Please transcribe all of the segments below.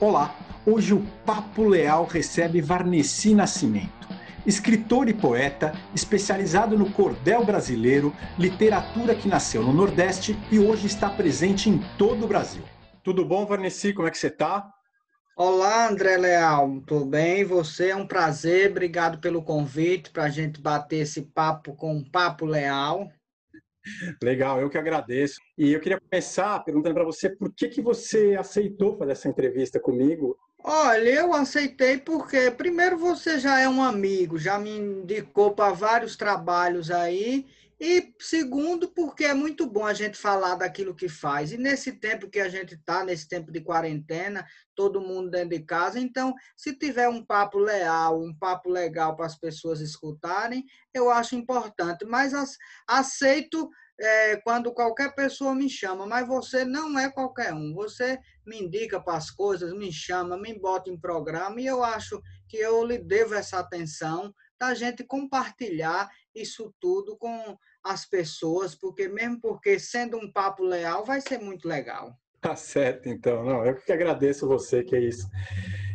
Olá, hoje o Papo Leal recebe Varnesi Nascimento, escritor e poeta especializado no cordel brasileiro, literatura que nasceu no Nordeste e hoje está presente em todo o Brasil. Tudo bom, Varnesi? Como é que você está? Olá, André Leal, tudo bem? Você é um prazer, obrigado pelo convite para a gente bater esse papo com o Papo Leal. Legal, eu que agradeço. E eu queria começar perguntando para você por que, que você aceitou fazer essa entrevista comigo. Olha, eu aceitei porque, primeiro, você já é um amigo, já me indicou para vários trabalhos aí, e segundo, porque é muito bom a gente falar daquilo que faz. E nesse tempo que a gente está, nesse tempo de quarentena, todo mundo dentro de casa, então, se tiver um papo leal, um papo legal para as pessoas escutarem, eu acho importante. Mas aceito é, quando qualquer pessoa me chama, mas você não é qualquer um. Você me indica para as coisas, me chama, me bota em programa, e eu acho que eu lhe devo essa atenção da gente compartilhar isso tudo com as pessoas, porque mesmo porque sendo um papo leal, vai ser muito legal. Tá certo, então. Não, eu que agradeço você, que é isso.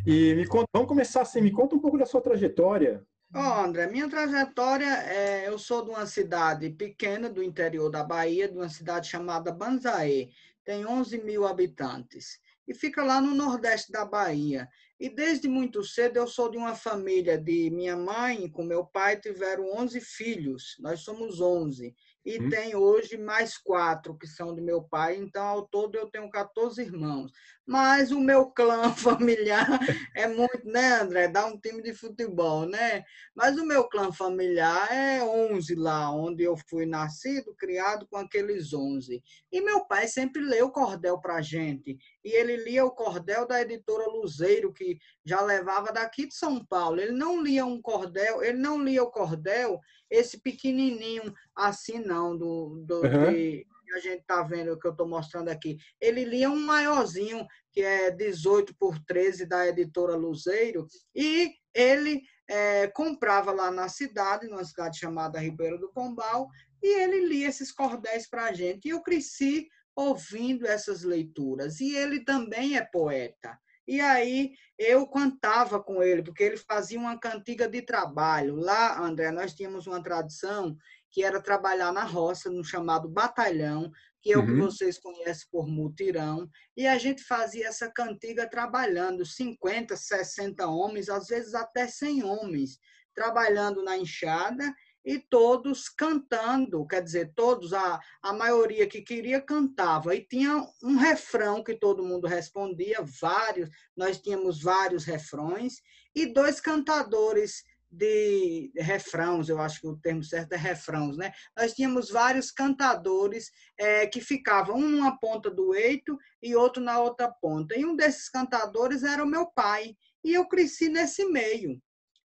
E me conta, vamos começar assim, me conta um pouco da sua trajetória. Oh, André, minha trajetória é, eu sou de uma cidade pequena do interior da Bahia, de uma cidade chamada Banzaê, tem 11 mil habitantes e fica lá no nordeste da Bahia. E desde muito cedo eu sou de uma família de minha mãe com meu pai tiveram 11 filhos, nós somos 11 e hum. tem hoje mais quatro que são do meu pai, então ao todo eu tenho 14 irmãos. Mas o meu clã familiar é muito, né, André? Dá um time de futebol, né? Mas o meu clã familiar é 11 lá, onde eu fui nascido, criado com aqueles 11. E meu pai sempre leu cordel para gente. E ele lia o cordel da editora Luzeiro, que já levava daqui de São Paulo. Ele não lia um cordel, ele não lia o cordel esse pequenininho assim não, do, do uhum. que a gente está vendo, que eu estou mostrando aqui. Ele lia um maiorzinho, que é 18 por 13 da editora Luzeiro, e ele é, comprava lá na cidade, numa cidade chamada Ribeiro do Pombal, e ele lia esses cordéis para a gente. E eu cresci ouvindo essas leituras. E ele também é poeta. E aí eu cantava com ele, porque ele fazia uma cantiga de trabalho. Lá, André, nós tínhamos uma tradição que era trabalhar na roça, no chamado batalhão, que é o que uhum. vocês conhecem por mutirão, e a gente fazia essa cantiga trabalhando, 50, 60 homens, às vezes até 100 homens, trabalhando na enxada e todos cantando, quer dizer, todos, a, a maioria que queria cantava, e tinha um refrão que todo mundo respondia, vários, nós tínhamos vários refrões, e dois cantadores de refrãos, eu acho que o termo certo é refrãos, né? Nós tínhamos vários cantadores é, que ficavam um numa ponta do eito e outro na outra ponta. E um desses cantadores era o meu pai, e eu cresci nesse meio.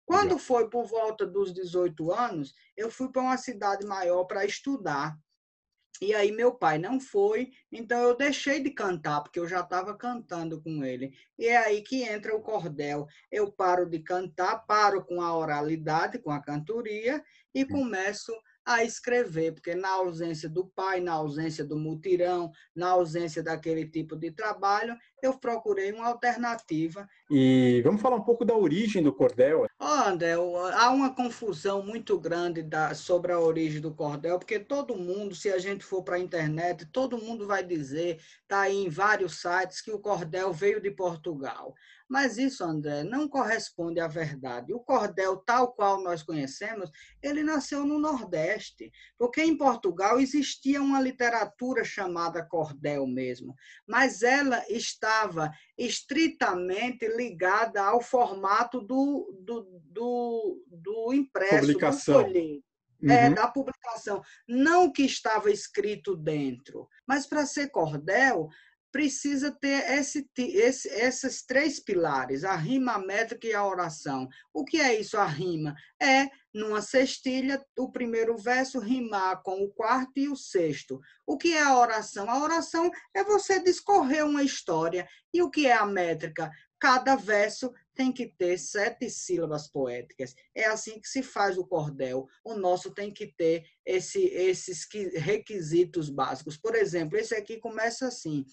Quando foi por volta dos 18 anos, eu fui para uma cidade maior para estudar. E aí meu pai não foi, então eu deixei de cantar, porque eu já estava cantando com ele. E é aí que entra o cordel. Eu paro de cantar, paro com a oralidade, com a cantoria, e hum. começo a escrever, porque na ausência do pai, na ausência do mutirão, na ausência daquele tipo de trabalho, eu procurei uma alternativa. E vamos falar um pouco da origem do cordel. Oh, André, há uma confusão muito grande da, sobre a origem do cordel, porque todo mundo, se a gente for para a internet, todo mundo vai dizer, está aí em vários sites, que o cordel veio de Portugal. Mas isso, André, não corresponde à verdade. O cordel, tal qual nós conhecemos, ele nasceu no Nordeste, porque em Portugal existia uma literatura chamada cordel mesmo, mas ela estava estritamente ligada ao formato do, do, do, do impresso, Publicação. do folheto. É, uhum. da publicação, não o que estava escrito dentro. Mas para ser cordel, precisa ter esse, esse, esses três pilares, a rima, a métrica e a oração. O que é isso, a rima? É, numa cestilha, o primeiro verso rimar com o quarto e o sexto. O que é a oração? A oração é você discorrer uma história. E o que é a métrica? Cada verso tem que ter sete sílabas poéticas. É assim que se faz o cordel. O nosso tem que ter esse, esses requisitos básicos. Por exemplo, esse aqui começa assim.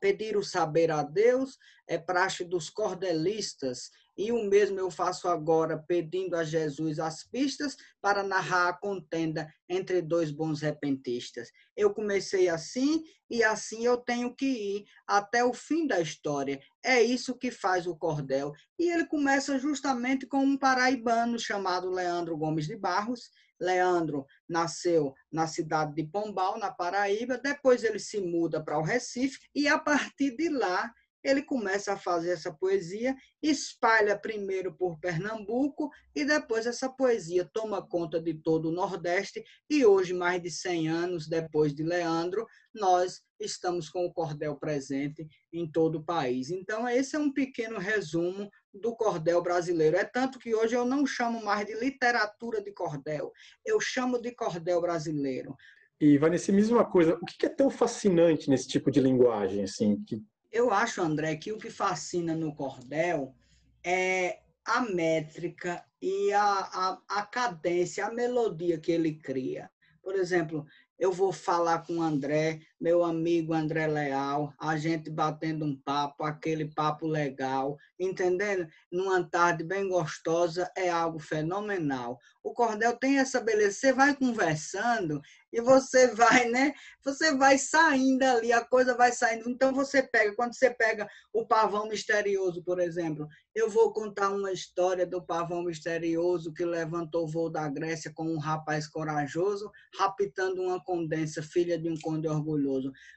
Pedir o saber a Deus é praxe dos cordelistas, e o mesmo eu faço agora, pedindo a Jesus as pistas para narrar a contenda entre dois bons repentistas. Eu comecei assim e assim eu tenho que ir até o fim da história. É isso que faz o cordel. E ele começa justamente com um paraibano chamado Leandro Gomes de Barros. Leandro nasceu na cidade de Pombal, na Paraíba, depois ele se muda para o Recife e a partir de lá ele começa a fazer essa poesia, espalha primeiro por Pernambuco e depois essa poesia toma conta de todo o Nordeste e hoje, mais de 100 anos depois de Leandro, nós estamos com o cordel presente em todo o país. Então, esse é um pequeno resumo do cordel brasileiro. É tanto que hoje eu não chamo mais de literatura de cordel, eu chamo de cordel brasileiro. E, Vanessa, me diz uma coisa, o que é tão fascinante nesse tipo de linguagem, assim, que eu acho, André, que o que fascina no cordel é a métrica e a, a, a cadência, a melodia que ele cria. Por exemplo, eu vou falar com o André, meu amigo André Leal, a gente batendo um papo, aquele papo legal, entendendo? Numa tarde bem gostosa, é algo fenomenal. O cordel tem essa beleza, você vai conversando e você vai, né? Você vai saindo ali, a coisa vai saindo. Então você pega, quando você pega o pavão misterioso, por exemplo, eu vou contar uma história do pavão misterioso que levantou o voo da Grécia com um rapaz corajoso, raptando uma condensa, filha de um conde orgulhoso.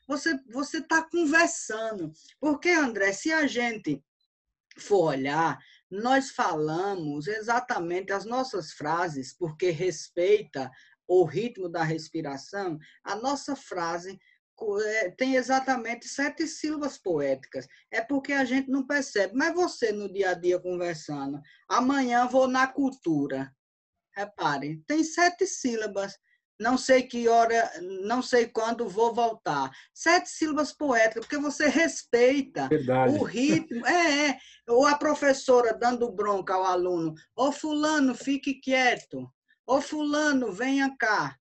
Você você está conversando. Porque, André, se a gente for olhar, nós falamos exatamente as nossas frases, porque respeita o ritmo da respiração, a nossa frase é, tem exatamente sete sílabas poéticas. É porque a gente não percebe. Mas você, no dia a dia, conversando, amanhã vou na cultura. Repare, tem sete sílabas. Não sei que hora, não sei quando vou voltar. Sete sílabas poéticas, porque você respeita Verdade. o ritmo. É, é. Ou a professora dando bronca ao aluno. Ô, fulano, fique quieto. Ô fulano, venha cá.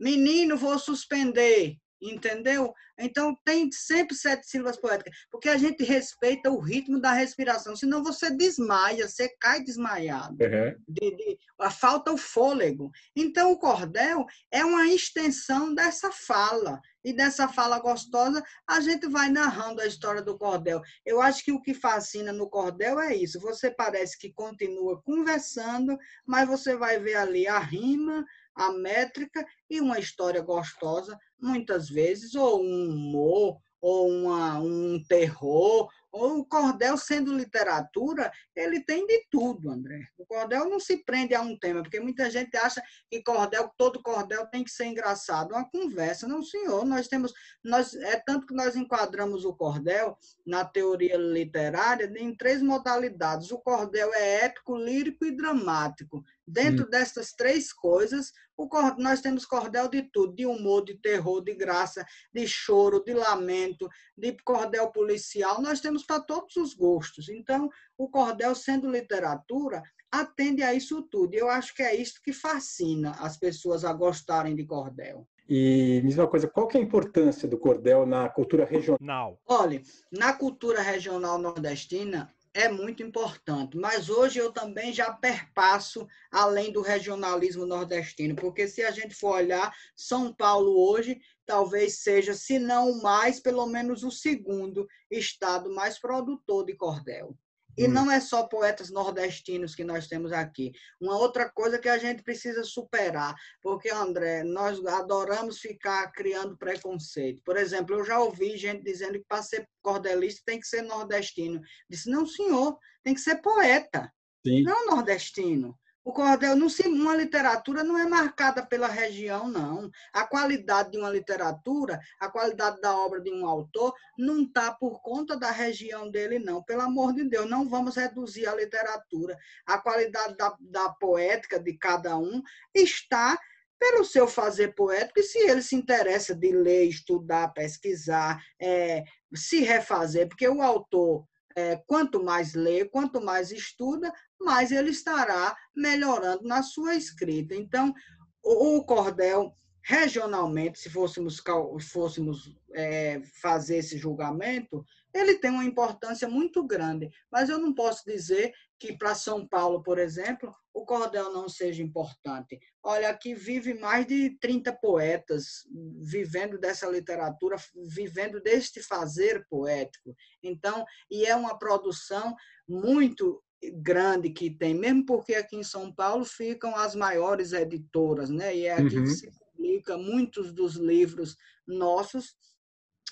Menino, vou suspender. Entendeu? Então, tem sempre sete sílabas poéticas, porque a gente respeita o ritmo da respiração, senão você desmaia, você cai desmaiado. Uhum. De, de, falta o fôlego. Então, o cordel é uma extensão dessa fala. E dessa fala gostosa, a gente vai narrando a história do cordel. Eu acho que o que fascina no cordel é isso. Você parece que continua conversando, mas você vai ver ali a rima, a métrica e uma história gostosa, muitas vezes, ou um humor, ou uma, um terror, o cordel, sendo literatura, ele tem de tudo, André. O cordel não se prende a um tema, porque muita gente acha que cordel, todo cordel tem que ser engraçado. Uma conversa, não, senhor. Nós temos, nós é tanto que nós enquadramos o cordel na teoria literária em três modalidades. O cordel é épico, lírico e dramático. Dentro hum. dessas três coisas, o, nós temos cordel de tudo, de humor, de terror, de graça, de choro, de lamento, de cordel policial. Nós temos para todos os gostos. Então, o cordel, sendo literatura, atende a isso tudo. Eu acho que é isso que fascina as pessoas a gostarem de cordel. E me diz uma coisa, qual que é a importância do cordel na cultura regional? Olha, na cultura regional nordestina, é muito importante, mas hoje eu também já perpasso além do regionalismo nordestino, porque se a gente for olhar, São Paulo hoje talvez seja, se não mais, pelo menos o segundo estado mais produtor de cordel. E hum. não é só poetas nordestinos que nós temos aqui. Uma outra coisa que a gente precisa superar, porque, André, nós adoramos ficar criando preconceito. Por exemplo, eu já ouvi gente dizendo que para ser cordelista tem que ser nordestino. Disse, não, senhor, tem que ser poeta, Sim. não nordestino. O cordel, não se, uma literatura não é marcada pela região, não. A qualidade de uma literatura, a qualidade da obra de um autor, não está por conta da região dele, não. Pelo amor de Deus, não vamos reduzir a literatura. A qualidade da, da poética de cada um está pelo seu fazer poético, e se ele se interessa de ler, estudar, pesquisar, é, se refazer, porque o autor é, quanto mais lê, quanto mais estuda, mais ele estará melhorando na sua escrita. Então, o, o cordel regionalmente, se fôssemos, fôssemos é, fazer esse julgamento, ele tem uma importância muito grande. Mas eu não posso dizer que para São Paulo, por exemplo, o cordel não seja importante. Olha, aqui vive mais de 30 poetas vivendo dessa literatura, vivendo deste fazer poético. Então, e é uma produção muito grande que tem, mesmo porque aqui em São Paulo ficam as maiores editoras, né? E é aqui uhum. que se publica muitos dos livros nossos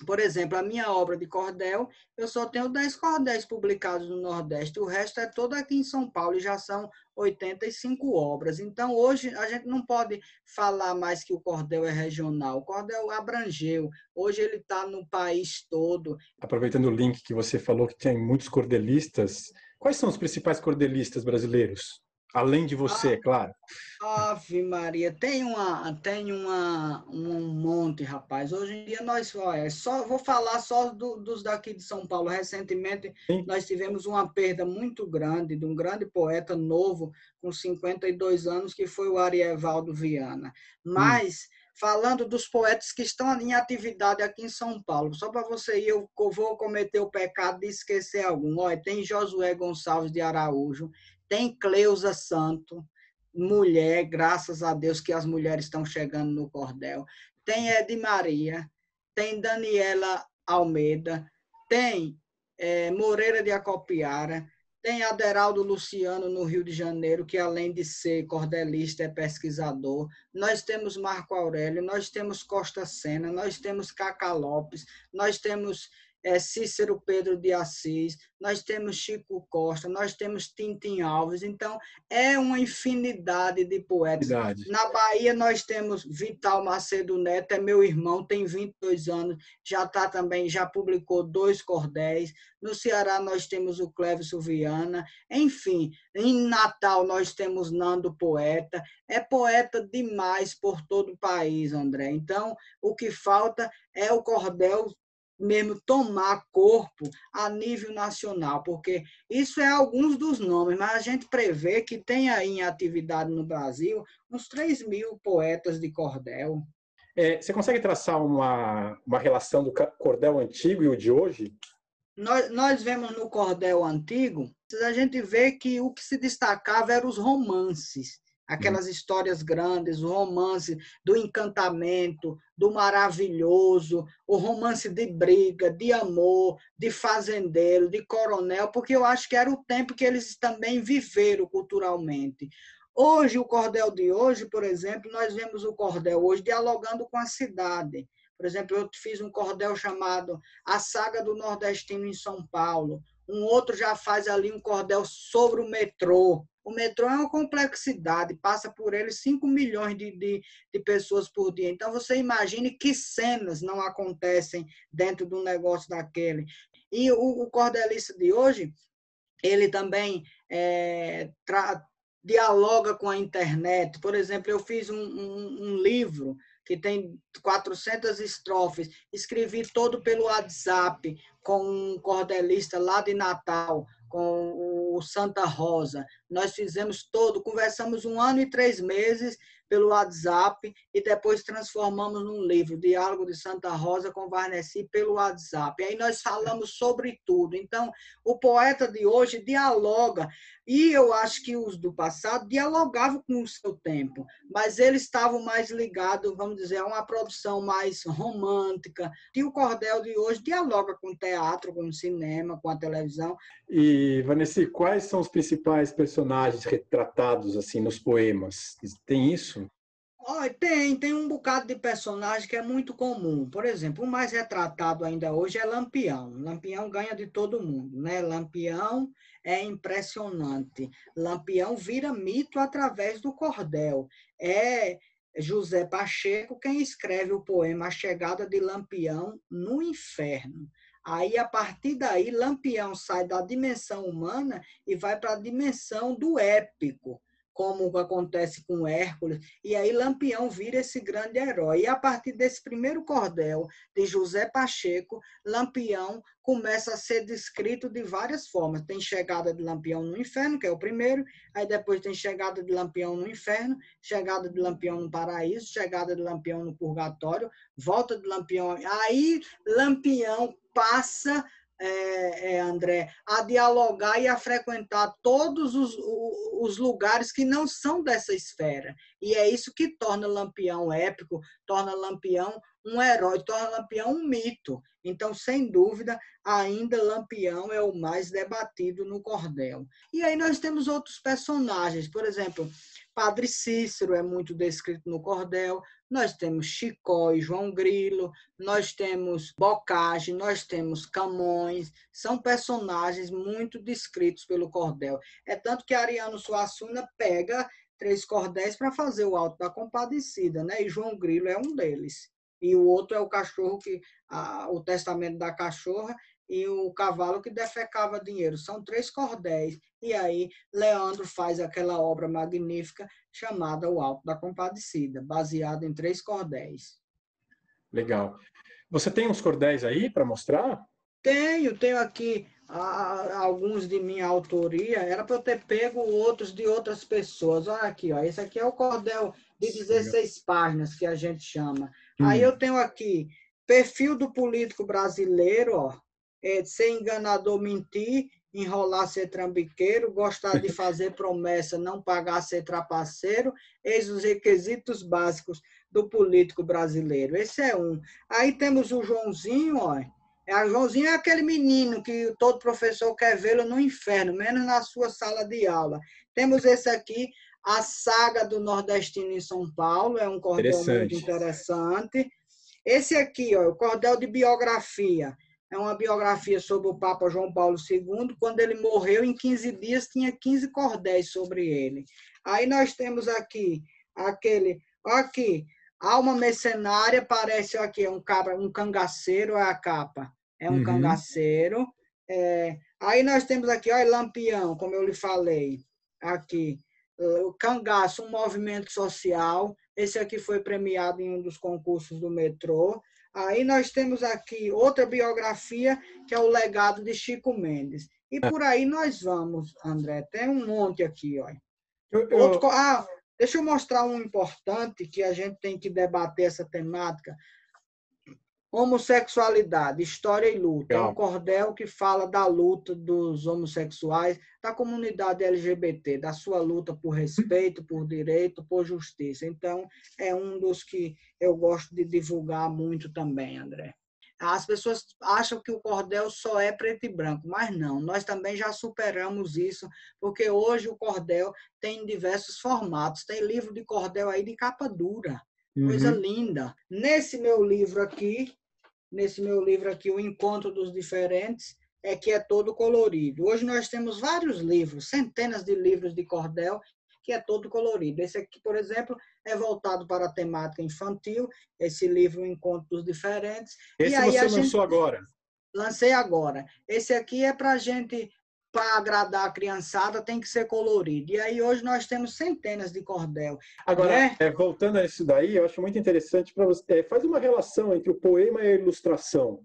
por exemplo, a minha obra de cordel, eu só tenho 10 cordéis publicados no Nordeste, o resto é todo aqui em São Paulo e já são 85 obras. Então, hoje, a gente não pode falar mais que o cordel é regional. O cordel abrangeu. Hoje, ele está no país todo. Aproveitando o link que você falou, que tem muitos cordelistas, quais são os principais cordelistas brasileiros? Além de você, ah, claro. Ave Maria, tem uma, tem uma, um monte, rapaz. Hoje em dia nós, olha, só vou falar só do, dos daqui de São Paulo. Recentemente Sim. nós tivemos uma perda muito grande de um grande poeta novo com 52 anos que foi o Arievaldo Viana. Hum. Mas hum. falando dos poetas que estão em atividade aqui em São Paulo, só para você ir, eu vou cometer o pecado de esquecer algum. Olha, tem Josué Gonçalves de Araújo, tem Cleusa Santo, mulher, graças a Deus que as mulheres estão chegando no cordel. Tem Ed Maria, tem Daniela Almeida, tem é, Moreira de Acopiara, tem Aderaldo Luciano no Rio de Janeiro, que além de ser cordelista é pesquisador. Nós temos Marco Aurélio, nós temos Costa Sena, nós temos Cacá Lopes, nós temos é Cícero Pedro de Assis, nós temos Chico Costa, nós temos Tintim Alves, então é uma infinidade de poetas. Verdade. Na Bahia nós temos Vital Macedo Neto, é meu irmão, tem 22 anos, já está também, já publicou dois cordéis. No Ceará nós temos o Cleves Viana, enfim, em Natal nós temos Nando Poeta, é poeta demais por todo o país, André. Então, o que falta é o cordel mesmo tomar corpo a nível nacional, porque isso é alguns dos nomes, mas a gente prevê que tem aí em atividade no Brasil uns 3 mil poetas de cordel. É, você consegue traçar uma, uma relação do cordel antigo e o de hoje? Nós, nós vemos no cordel antigo, a gente vê que o que se destacava eram os romances aquelas hum. histórias grandes, o romance do encantamento, do maravilhoso, o romance de briga, de amor, de fazendeiro, de coronel, porque eu acho que era o tempo que eles também viveram culturalmente. Hoje, o cordel de hoje, por exemplo, nós vemos o cordel hoje dialogando com a cidade. Por exemplo, eu fiz um cordel chamado A Saga do Nordestino em São Paulo. Um outro já faz ali um cordel sobre o metrô, o metrô é uma complexidade, passa por ele 5 milhões de, de, de, pessoas por dia. Então, você imagine que cenas não acontecem dentro do negócio daquele. E o, o cordelista de hoje, ele também é, tra, dialoga com a internet. Por exemplo, eu fiz um, um, um livro que tem 400 estrofes, escrevi todo pelo WhatsApp com um cordelista lá de Natal, com o Santa Rosa. Nós fizemos todo, conversamos um ano e três meses pelo WhatsApp e depois transformamos num livro, Diálogo de Santa Rosa com Varnesi pelo WhatsApp. Aí nós falamos sobre tudo. Então, o poeta de hoje dialoga, e eu acho que os do passado dialogavam com o seu tempo, mas eles estavam mais ligados, vamos dizer, a uma produção mais romântica. E o cordel de hoje dialoga com o teatro, com o cinema, com a televisão. E, Vanessa, quais são os principais personagens retratados assim nos poemas? Tem isso? Oh, tem, tem um bocado de personagem que é muito comum. Por exemplo, o mais retratado ainda hoje é Lampião. Lampião ganha de todo mundo, né? Lampião é impressionante. Lampião vira mito através do cordel. É José Pacheco quem escreve o poema A Chegada de Lampião no Inferno. Aí, a partir daí, Lampião sai da dimensão humana e vai para a dimensão do épico como acontece com Hércules, e aí Lampião vira esse grande herói. E a partir desse primeiro cordel de José Pacheco, Lampião começa a ser descrito de várias formas. Tem chegada de Lampião no inferno, que é o primeiro, aí depois tem chegada de Lampião no inferno, chegada de Lampião no paraíso, chegada de Lampião no purgatório, volta de Lampião. Aí Lampião passa é, é, André, a dialogar e a frequentar todos os, os, lugares que não são dessa esfera. E é isso que torna Lampião épico, torna Lampião um herói, torna Lampião um mito. Então, sem dúvida, ainda Lampião é o mais debatido no cordel. E aí nós temos outros personagens, por exemplo, Padre Cícero é muito descrito no cordel, nós temos Chicó e João Grilo, nós temos Bocage, nós temos Camões, são personagens muito descritos pelo cordel. É tanto que Ariano Suassuna pega três cordéis para fazer o Alto da Compadecida, né? E João Grilo é um deles. E o outro é o cachorro que a, o testamento da cachorra e o cavalo que defecava dinheiro. São três cordéis. E aí Leandro faz aquela obra magnífica chamada O Alto da Compadecida, baseada em três cordéis. Legal. Você tem uns cordéis aí para mostrar? Tenho, tenho aqui ah, alguns de minha autoria. Era para eu ter pego outros de outras pessoas. Olha aqui, ó. esse aqui é o cordel de 16 páginas que a gente chama. Hum. Aí eu tenho aqui perfil do político brasileiro, ó, é, ser enganador, mentir, enrolar, ser trambiqueiro, gostar de fazer promessa, não pagar, ser trapaceiro, eis os requisitos básicos do político brasileiro. Esse é um. Aí temos o Joãozinho, ó. É, o Joãozinho é aquele menino que todo professor quer vê-lo no inferno, menos na sua sala de aula. Temos esse aqui, a saga do nordestino em São Paulo, é um cordel muito interessante. Esse aqui, ó, o cordel de biografia é uma biografia sobre o Papa João Paulo II. Quando ele morreu, em 15 dias, tinha 15 cordéis sobre ele. Aí nós temos aqui aquele, aqui, alma mercenária, parece aqui, é um, cabra, um cangaceiro, é a capa. É um uhum. cangaceiro. É, aí nós temos aqui, olha, Lampião, como eu lhe falei, aqui. O Cangaço, um movimento social. Esse aqui foi premiado em um dos concursos do metrô. Aí nós temos aqui outra biografia, que é o legado de Chico Mendes. E é. por aí nós vamos, André. Tem um monte aqui, olha. Outro... Ah, deixa eu mostrar um importante que a gente tem que debater essa temática. Homossexualidade, História e Luta. É um cordel que fala da luta dos homossexuais, da comunidade LGBT, da sua luta por respeito, por direito, por justiça. Então, é um dos que eu gosto de divulgar muito também, André. As pessoas acham que o cordel só é preto e branco, mas não, nós também já superamos isso, porque hoje o cordel tem diversos formatos. Tem livro de cordel aí de capa dura, coisa uhum. linda. Nesse meu livro aqui, nesse meu livro aqui, O Encontro dos Diferentes, é que é todo colorido. Hoje nós temos vários livros, centenas de livros de cordel, que é todo colorido. Esse aqui, por exemplo, é voltado para a temática infantil, esse livro, O Encontro dos Diferentes. Esse você lançou gente... agora? Lancei agora. Esse aqui é para a gente para agradar a criançada tem que ser colorido. E aí hoje nós temos centenas de cordel. Agora, né? é, voltando a isso daí, eu acho muito interessante para você. É, faz uma relação entre o poema e a ilustração.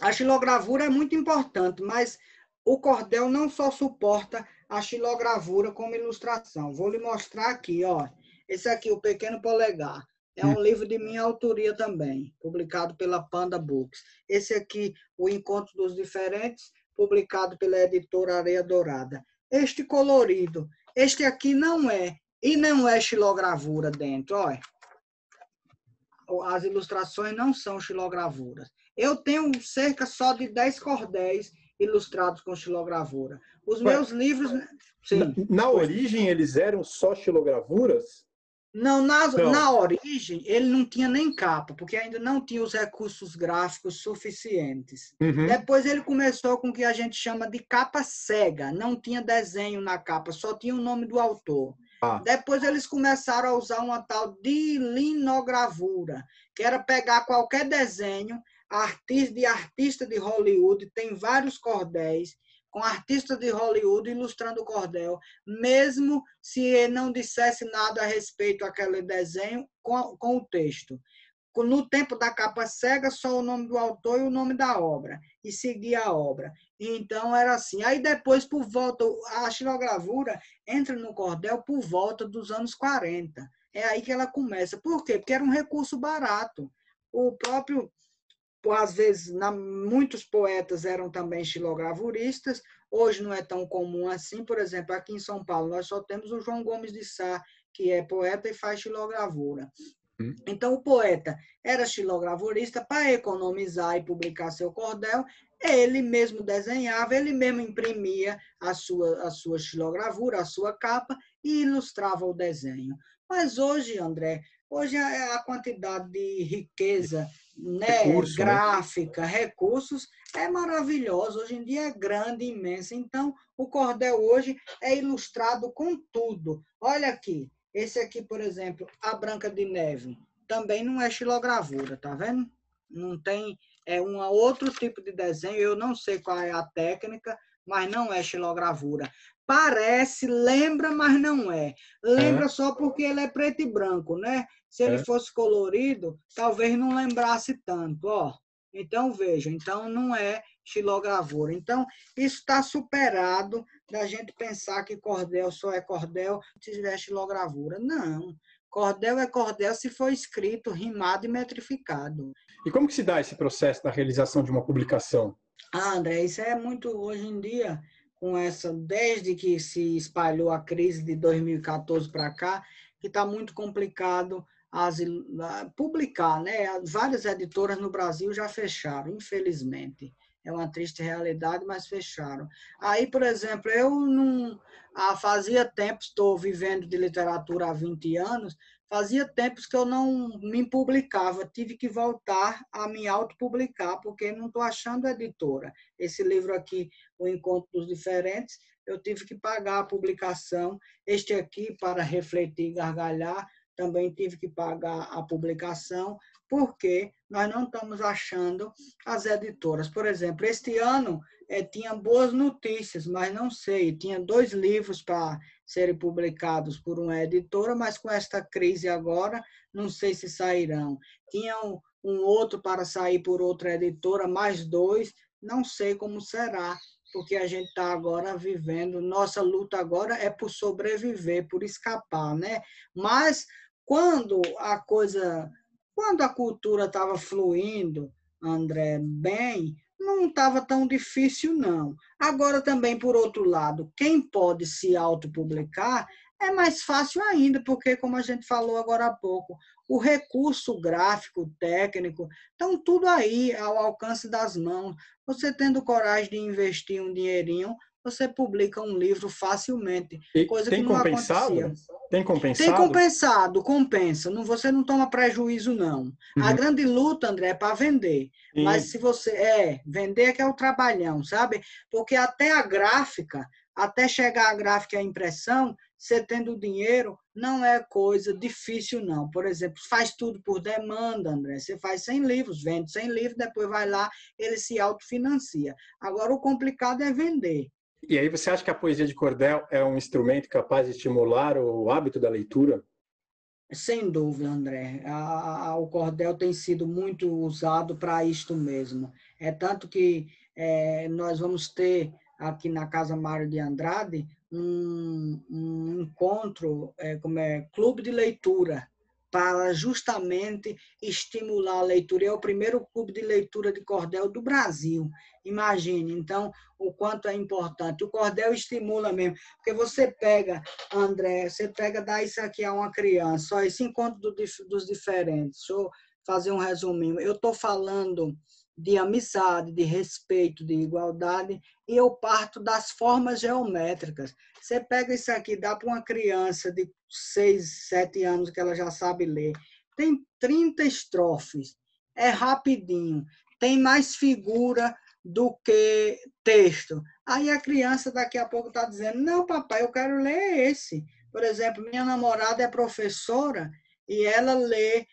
A xilogravura é muito importante, mas o cordel não só suporta a xilogravura como ilustração. Vou lhe mostrar aqui, ó. Esse aqui, o Pequeno Polegar. É um hum. livro de minha autoria também, publicado pela Panda Books. Esse aqui, O Encontro dos Diferentes, publicado pela editora Areia Dourada. Este colorido, este aqui não é, e não é xilogravura dentro, olha. As ilustrações não são xilogravuras. Eu tenho cerca só de 10 cordéis ilustrados com xilogravura. Os meus livros. Sim. Na, na origem, eles eram só xilogravuras? Não na, não, na origem, ele não tinha nem capa, porque ainda não tinha os recursos gráficos suficientes. Uhum. Depois ele começou com o que a gente chama de capa cega, não tinha desenho na capa, só tinha o nome do autor. Ah. Depois eles começaram a usar uma tal de linogravura, que era pegar qualquer desenho, artista de artista de Hollywood, tem vários cordéis, com artistas de Hollywood ilustrando o cordel, mesmo se não dissesse nada a respeito àquele desenho com, com o texto. No tempo da capa cega, só o nome do autor e o nome da obra, e seguia a obra. Então era assim. Aí depois, por volta, a xilogravura entra no cordel por volta dos anos 40. É aí que ela começa. Por quê? Porque era um recurso barato. O próprio às vezes, na, muitos poetas eram também xilogravuristas, hoje não é tão comum assim. Por exemplo, aqui em São Paulo, nós só temos o João Gomes de Sá, que é poeta e faz xilogravura. Hum. Então, o poeta era xilogravurista para economizar e publicar seu cordel. Ele mesmo desenhava, ele mesmo imprimia a sua, a sua xilogravura, a sua capa e ilustrava o desenho. Mas hoje, André, hoje a, a quantidade de riqueza né, Recurso, né? gráfica, né? recursos, é maravilhoso. Hoje em dia é grande, imenso. Então, o cordel hoje é ilustrado com tudo. Olha aqui, esse aqui, por exemplo, a Branca de Neve, também não é xilogravura, tá vendo? Não tem, é um outro tipo de desenho, eu não sei qual é a técnica, mas não é xilogravura. Parece, lembra, mas não é. Lembra é. só porque ele é preto e branco, né? Se ele é. fosse colorido, talvez não lembrasse tanto, ó. Então, veja, então não é xilogravura. Então, isso está superado da gente pensar que cordel só é cordel se tiver xilogravura. Não. Cordel é cordel se for escrito, rimado e metrificado. E como que se dá esse processo da realização de uma publicação? Ah, André, isso é muito, hoje em dia, com essa, desde que se espalhou a crise de 2014 para cá, que está muito complicado as, publicar, né? Várias editoras no Brasil já fecharam, infelizmente. É uma triste realidade, mas fecharam. Aí, por exemplo, eu não ah, fazia tempo, estou vivendo de literatura há 20 anos, fazia tempos que eu não me publicava, tive que voltar a me autopublicar, porque não estou achando editora. Esse livro aqui, O Encontro dos Diferentes, eu tive que pagar a publicação. Este aqui, Para Refletir e Gargalhar, também tive que pagar a publicação, porque nós não estamos achando as editoras. Por exemplo, este ano é, tinha boas notícias, mas não sei, tinha dois livros para serem publicados por uma editora, mas com esta crise agora, não sei se sairão. Tinha um, um outro para sair por outra editora, mais dois, não sei como será, porque a gente está agora vivendo, nossa luta agora é por sobreviver, por escapar, né? Mas quando a coisa, quando a cultura estava fluindo, André, bem, não estava tão difícil, não. Agora, também, por outro lado, quem pode se autopublicar é mais fácil ainda, porque, como a gente falou agora há pouco, o recurso gráfico, técnico, estão tudo aí ao alcance das mãos. Você tendo coragem de investir um dinheirinho, você publica um livro facilmente. E coisa tem que não compensado? Acontecia. Tem compensado? Tem compensado, compensa. Não, você não toma prejuízo, não. Uhum. A grande luta, André, é para vender. E... Mas se você. É, vender é que é o trabalhão, sabe? Porque até a gráfica, até chegar a gráfica e a impressão, você tendo dinheiro, não é coisa difícil, não. Por exemplo, faz tudo por demanda, André. Você faz 100 livros, vende 100 livros, depois vai lá, ele se autofinancia. Agora, o complicado é vender. E aí você acha que a poesia de cordel é um instrumento capaz de estimular o hábito da leitura? Sem dúvida, André. A, a, o cordel tem sido muito usado para isto mesmo. É tanto que é, nós vamos ter aqui na Casa Mário de Andrade um, um encontro, é, como é, clube de leitura, para justamente estimular a leitura. É o primeiro clube de leitura de cordel do Brasil. Imagine, então, o quanto é importante. O cordel estimula mesmo, porque você pega, André, você pega, dá isso aqui a uma criança, só esse encontro do, dos diferentes. Deixa eu fazer um resuminho. Eu estou falando de amizade, de respeito, de igualdade, e eu parto das formas geométricas. Você pega isso aqui, dá para uma criança de 6, 7 anos que ela já sabe ler. Tem 30 estrofes, é rapidinho, tem mais figura do que texto. Aí a criança daqui a pouco está dizendo: Não, papai, eu quero ler esse. Por exemplo, minha namorada é professora e ela lê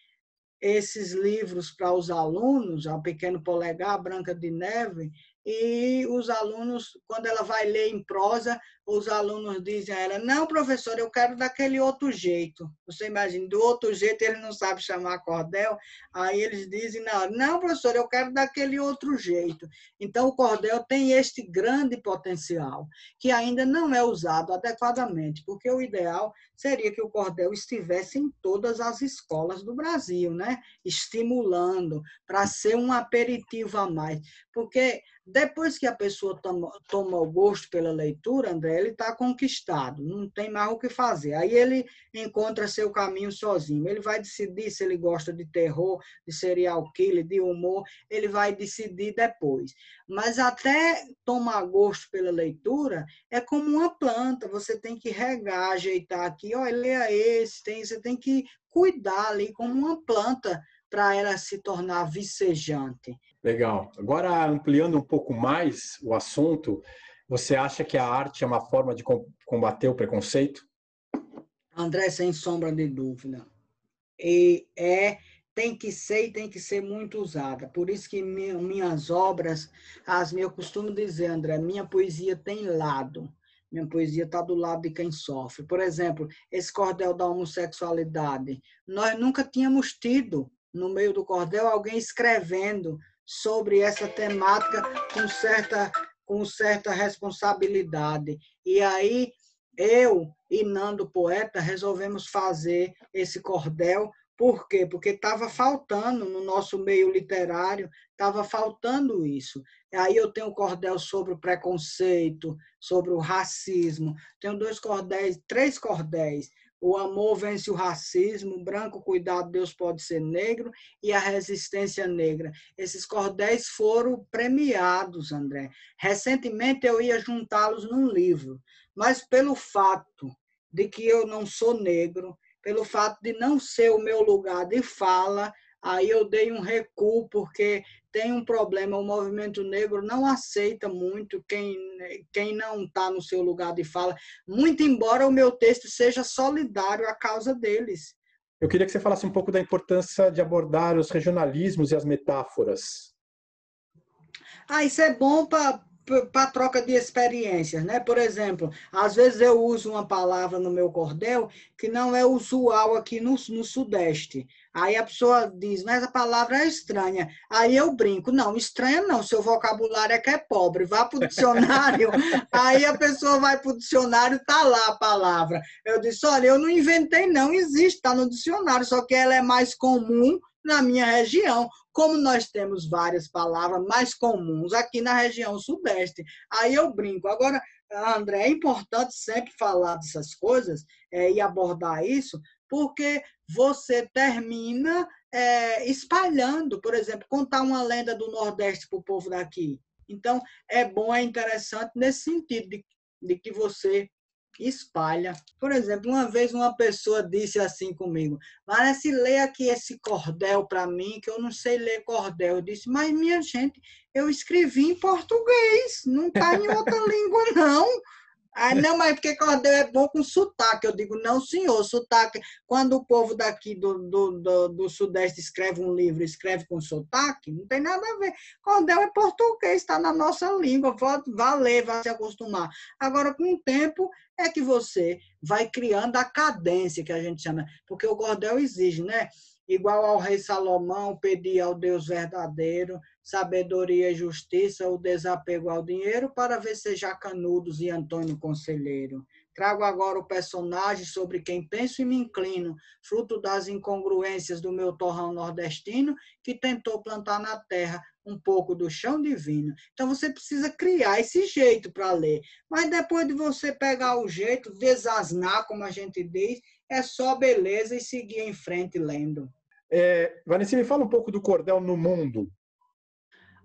esses livros para os alunos, a Pequeno Polegar, Branca de Neve, e os alunos, quando ela vai ler em prosa, os alunos dizem a ela: Não, professor, eu quero daquele outro jeito. Você imagina, do outro jeito ele não sabe chamar cordel, aí eles dizem: Não, não, professor, eu quero daquele outro jeito. Então, o cordel tem este grande potencial, que ainda não é usado adequadamente, porque o ideal seria que o cordel estivesse em todas as escolas do Brasil, né? estimulando, para ser um aperitivo a mais. Porque depois que a pessoa toma, toma o gosto pela leitura, André, ele está conquistado, não tem mais o que fazer. Aí ele encontra seu caminho sozinho. Ele vai decidir se ele gosta de terror, de serial killer, de humor, ele vai decidir depois. Mas até tomar gosto pela leitura é como uma planta, você tem que regar, ajeitar aqui, olha, leia esse, tem, você tem que cuidar ali como uma planta para ela se tornar vicejante. Legal. Agora, ampliando um pouco mais o assunto, você acha que a arte é uma forma de combater o preconceito? André, sem sombra de dúvida. E é, tem que ser e tem que ser muito usada. Por isso que minhas obras, as eu costumo dizer, André, minha poesia tem lado. Minha poesia está do lado de quem sofre. Por exemplo, esse cordel da homossexualidade. Nós nunca tínhamos tido, no meio do cordel, alguém escrevendo sobre essa temática com certa, com certa responsabilidade. E aí, eu e Nando Poeta resolvemos fazer esse cordel. Por quê? Porque estava faltando no nosso meio literário, estava faltando isso. Aí eu tenho cordel sobre o preconceito, sobre o racismo. Tenho dois cordéis, três cordéis o amor vence o racismo, branco cuidado, Deus pode ser negro e a resistência negra. Esses cordéis foram premiados, André. Recentemente eu ia juntá-los num livro, mas pelo fato de que eu não sou negro, pelo fato de não ser o meu lugar de fala, aí eu dei um recuo, porque tem um problema, o movimento negro não aceita muito quem, quem não está no seu lugar de fala, muito embora o meu texto seja solidário à causa deles. Eu queria que você falasse um pouco da importância de abordar os regionalismos e as metáforas. Ah, isso é bom para para troca de experiências, né? Por exemplo, às vezes eu uso uma palavra no meu cordel que não é usual aqui no, no Sudeste. Aí a pessoa diz, mas a palavra é estranha. Aí eu brinco, não, estranha não, seu vocabulário é que é pobre, vá para o dicionário. Aí a pessoa vai para o dicionário, tá lá a palavra. Eu disse, olha, eu não inventei não, existe, está no dicionário, só que ela é mais comum na minha região, como nós temos várias palavras mais comuns aqui na região sudeste. Aí eu brinco. Agora, André, é importante sempre falar dessas coisas é, e abordar isso, porque você termina é, espalhando, por exemplo, contar uma lenda do Nordeste para o povo daqui. Então, é bom, é interessante nesse sentido de, de que você espalha. Por exemplo, uma vez uma pessoa disse assim comigo: Parece ler aqui esse cordel para mim, que eu não sei ler cordel. Eu disse: Mas minha gente, eu escrevi em português, não está em outra língua, não. Ah, não, mas porque cordel é bom com sotaque. Eu digo, não, senhor, sotaque. Quando o povo daqui do, do, do, do, Sudeste escreve um livro, escreve com sotaque, não tem nada a ver. Cordel é português, está na nossa língua, vá ler, se acostumar. Agora, com o tempo, é que você vai criando a cadência, que a gente chama, porque o cordel exige, né? Igual ao rei Salomão, pedir ao Deus verdadeiro sabedoria e justiça, o desapego ao dinheiro, para ver se Canudos e Antônio Conselheiro. Trago agora o personagem sobre quem penso e me inclino, fruto das incongruências do meu torrão nordestino, que tentou plantar na terra um pouco do chão divino. Então você precisa criar esse jeito para ler. Mas depois de você pegar o jeito, desasnar, como a gente diz, é só beleza e seguir em frente lendo. É, Vanessa, me fala um pouco do cordel no mundo.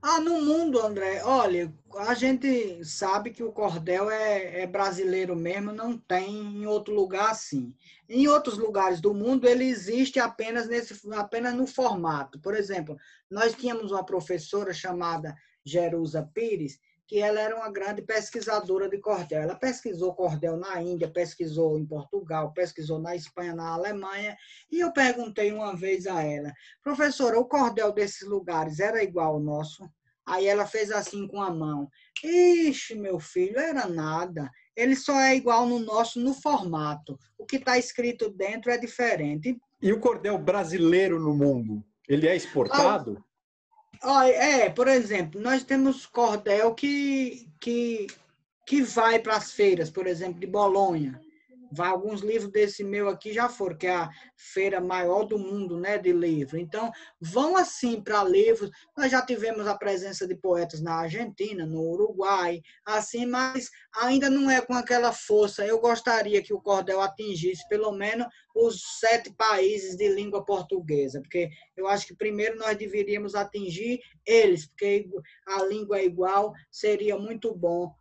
Ah, no mundo, André, olha, a gente sabe que o cordel é, é, brasileiro mesmo, não tem em outro lugar assim. Em outros lugares do mundo ele existe apenas nesse, apenas no formato. Por exemplo, nós tínhamos uma professora chamada Jerusa Pires, que ela era uma grande pesquisadora de cordel. Ela pesquisou cordel na Índia, pesquisou em Portugal, pesquisou na Espanha, na Alemanha, e eu perguntei uma vez a ela, professora, o cordel desses lugares era igual ao nosso? Aí ela fez assim com a mão. Ixi, meu filho, era nada. Ele só é igual no nosso no formato. O que está escrito dentro é diferente. E o cordel brasileiro no mundo? Ele é exportado? É, por exemplo, nós temos cordel que, que, que vai para as feiras, por exemplo, de Bolonha. Alguns livros desse meu aqui já foram, que é a feira maior do mundo né, de livro. Então, vão assim para livros. Nós já tivemos a presença de poetas na Argentina, no Uruguai, assim, mas ainda não é com aquela força. Eu gostaria que o cordel atingisse pelo menos os sete países de língua portuguesa, porque eu acho que primeiro nós deveríamos atingir eles, porque a língua é igual, seria muito bom.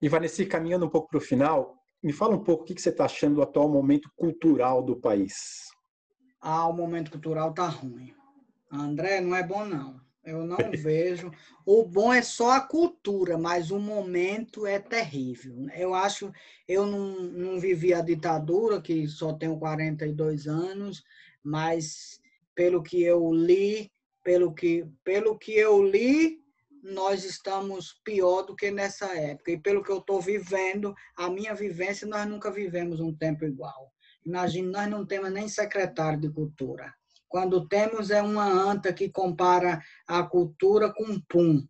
E Vanessa, caminhando um pouco para o final, me fala um pouco o que você está achando do atual momento cultural do país. Ah, o momento cultural tá ruim. André, não é bom não. Eu não vejo. O bom é só a cultura, mas o momento é terrível. Eu acho, eu não, não vivi a ditadura, que só tenho 42 anos, mas pelo que eu li, pelo que, pelo que eu li, nós estamos pior do que nessa época. E pelo que eu estou vivendo, a minha vivência, nós nunca vivemos um tempo igual. Imagine, nós não temos nem secretário de cultura. Quando temos é uma anta que compara a cultura com pum.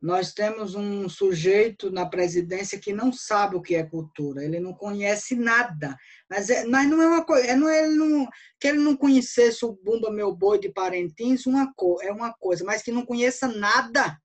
Nós temos um sujeito na presidência que não sabe o que é cultura, ele não conhece nada. Mas, é, mas não é uma coisa, é, não, é, ele não, que ele não conhecesse o Bumba Meu Boi de Parentins, uma, é uma coisa, mas que não conheça nada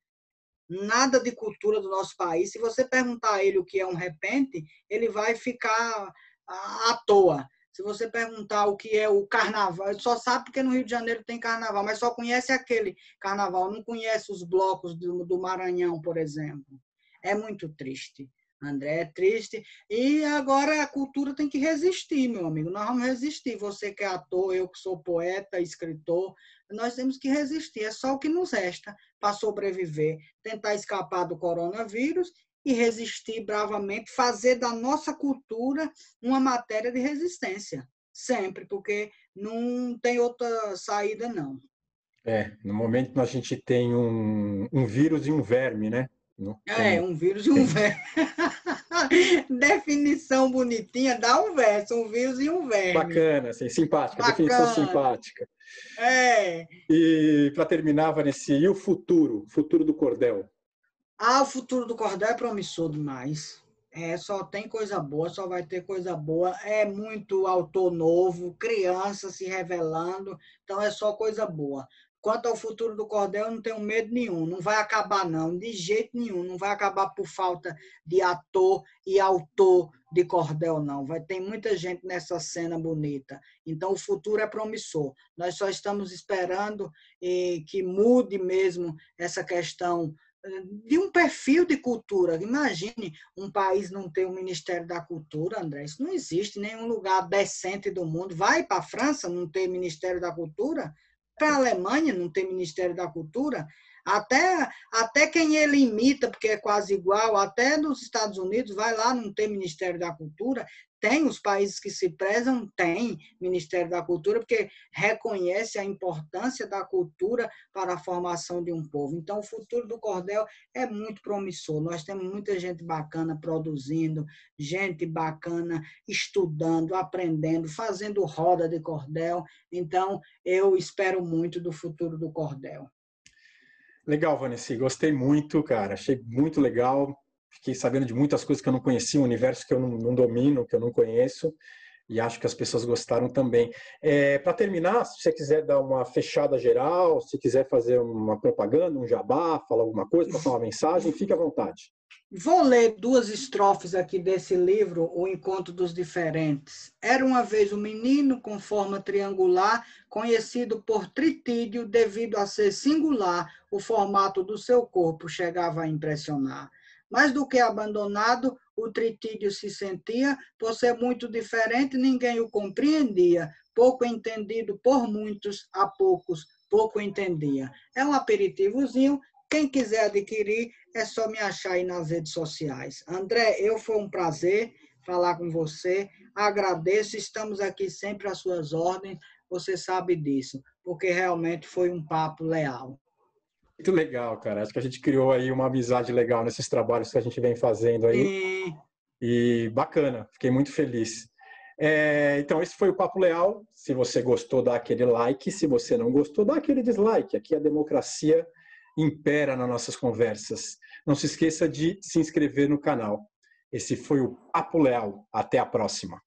nada de cultura do nosso país. Se você perguntar a ele o que é um repente, ele vai ficar à toa. Se você perguntar o que é o carnaval, ele só sabe porque no Rio de Janeiro tem carnaval, mas só conhece aquele carnaval, não conhece os blocos do, do Maranhão, por exemplo. É muito triste. André é triste. E agora a cultura tem que resistir, meu amigo. Nós vamos resistir. Você que é ator, eu que sou poeta, escritor, nós temos que resistir. É só o que nos resta para sobreviver. Tentar escapar do coronavírus e resistir bravamente, fazer da nossa cultura uma matéria de resistência. Sempre, porque não tem outra saída, não. É, no momento a gente tem um, um vírus e um verme, né? É, um vírus e um verme. definição bonitinha, dá um verso, um vírus e um verme. Bacana, assim, simpática, Bacana. definição simpática. É. E para terminar, Vanessa, e o futuro? Futuro do cordel? Ah, o futuro do cordel é promissor demais. É, só tem coisa boa, só vai ter coisa boa. É muito autor novo, criança se revelando, então é só coisa boa. Quanto ao futuro do cordel, eu não tenho medo nenhum. Não vai acabar, não, de jeito nenhum. Não vai acabar por falta de ator e autor de cordel, não. Vai ter muita gente nessa cena bonita. Então, o futuro é promissor. Nós só estamos esperando eh, que mude mesmo essa questão eh, de um perfil de cultura. Imagine um país não ter um Ministério da Cultura, André. Isso não existe em nenhum lugar decente do mundo. Vai para a França não ter Ministério da Cultura? Para a Alemanha, não tem Ministério da Cultura, até, até quem ele imita, porque é quase igual, até nos Estados Unidos, vai lá, não tem Ministério da Cultura. Tem os países que se prezam, tem Ministério da Cultura, porque reconhece a importância da cultura para a formação de um povo. Então, o futuro do cordel é muito promissor. Nós temos muita gente bacana produzindo, gente bacana estudando, aprendendo, fazendo roda de cordel. Então, eu espero muito do futuro do cordel. Legal, Vanessa. Gostei muito, cara. Achei muito legal fiquei sabendo de muitas coisas que eu não conhecia, um universo que eu não, não domino, que eu não conheço, e acho que as pessoas gostaram também. É, Para terminar, se você quiser dar uma fechada geral, se quiser fazer uma propaganda, um jabá, falar alguma coisa, passar uma mensagem, fique à vontade. Vou ler duas estrofes aqui desse livro, O Encontro dos Diferentes. Era uma vez um menino com forma triangular, conhecido por tritídio devido a ser singular, o formato do seu corpo chegava a impressionar. Mais do que abandonado, o tritídio se sentia, por ser muito diferente, ninguém o compreendia. Pouco entendido por muitos, a poucos, pouco entendia. É um aperitivozinho. Quem quiser adquirir, é só me achar aí nas redes sociais. André, eu foi um prazer falar com você. Agradeço, estamos aqui sempre às suas ordens. Você sabe disso, porque realmente foi um papo leal. Muito legal, cara. Acho que a gente criou aí uma amizade legal nesses trabalhos que a gente vem fazendo aí. Sim. E bacana, fiquei muito feliz. É, então, esse foi o Papo Leal. Se você gostou, dá aquele like. Se você não gostou, dá aquele dislike. Aqui a democracia impera nas nossas conversas. Não se esqueça de se inscrever no canal. Esse foi o Papo Leal. Até a próxima.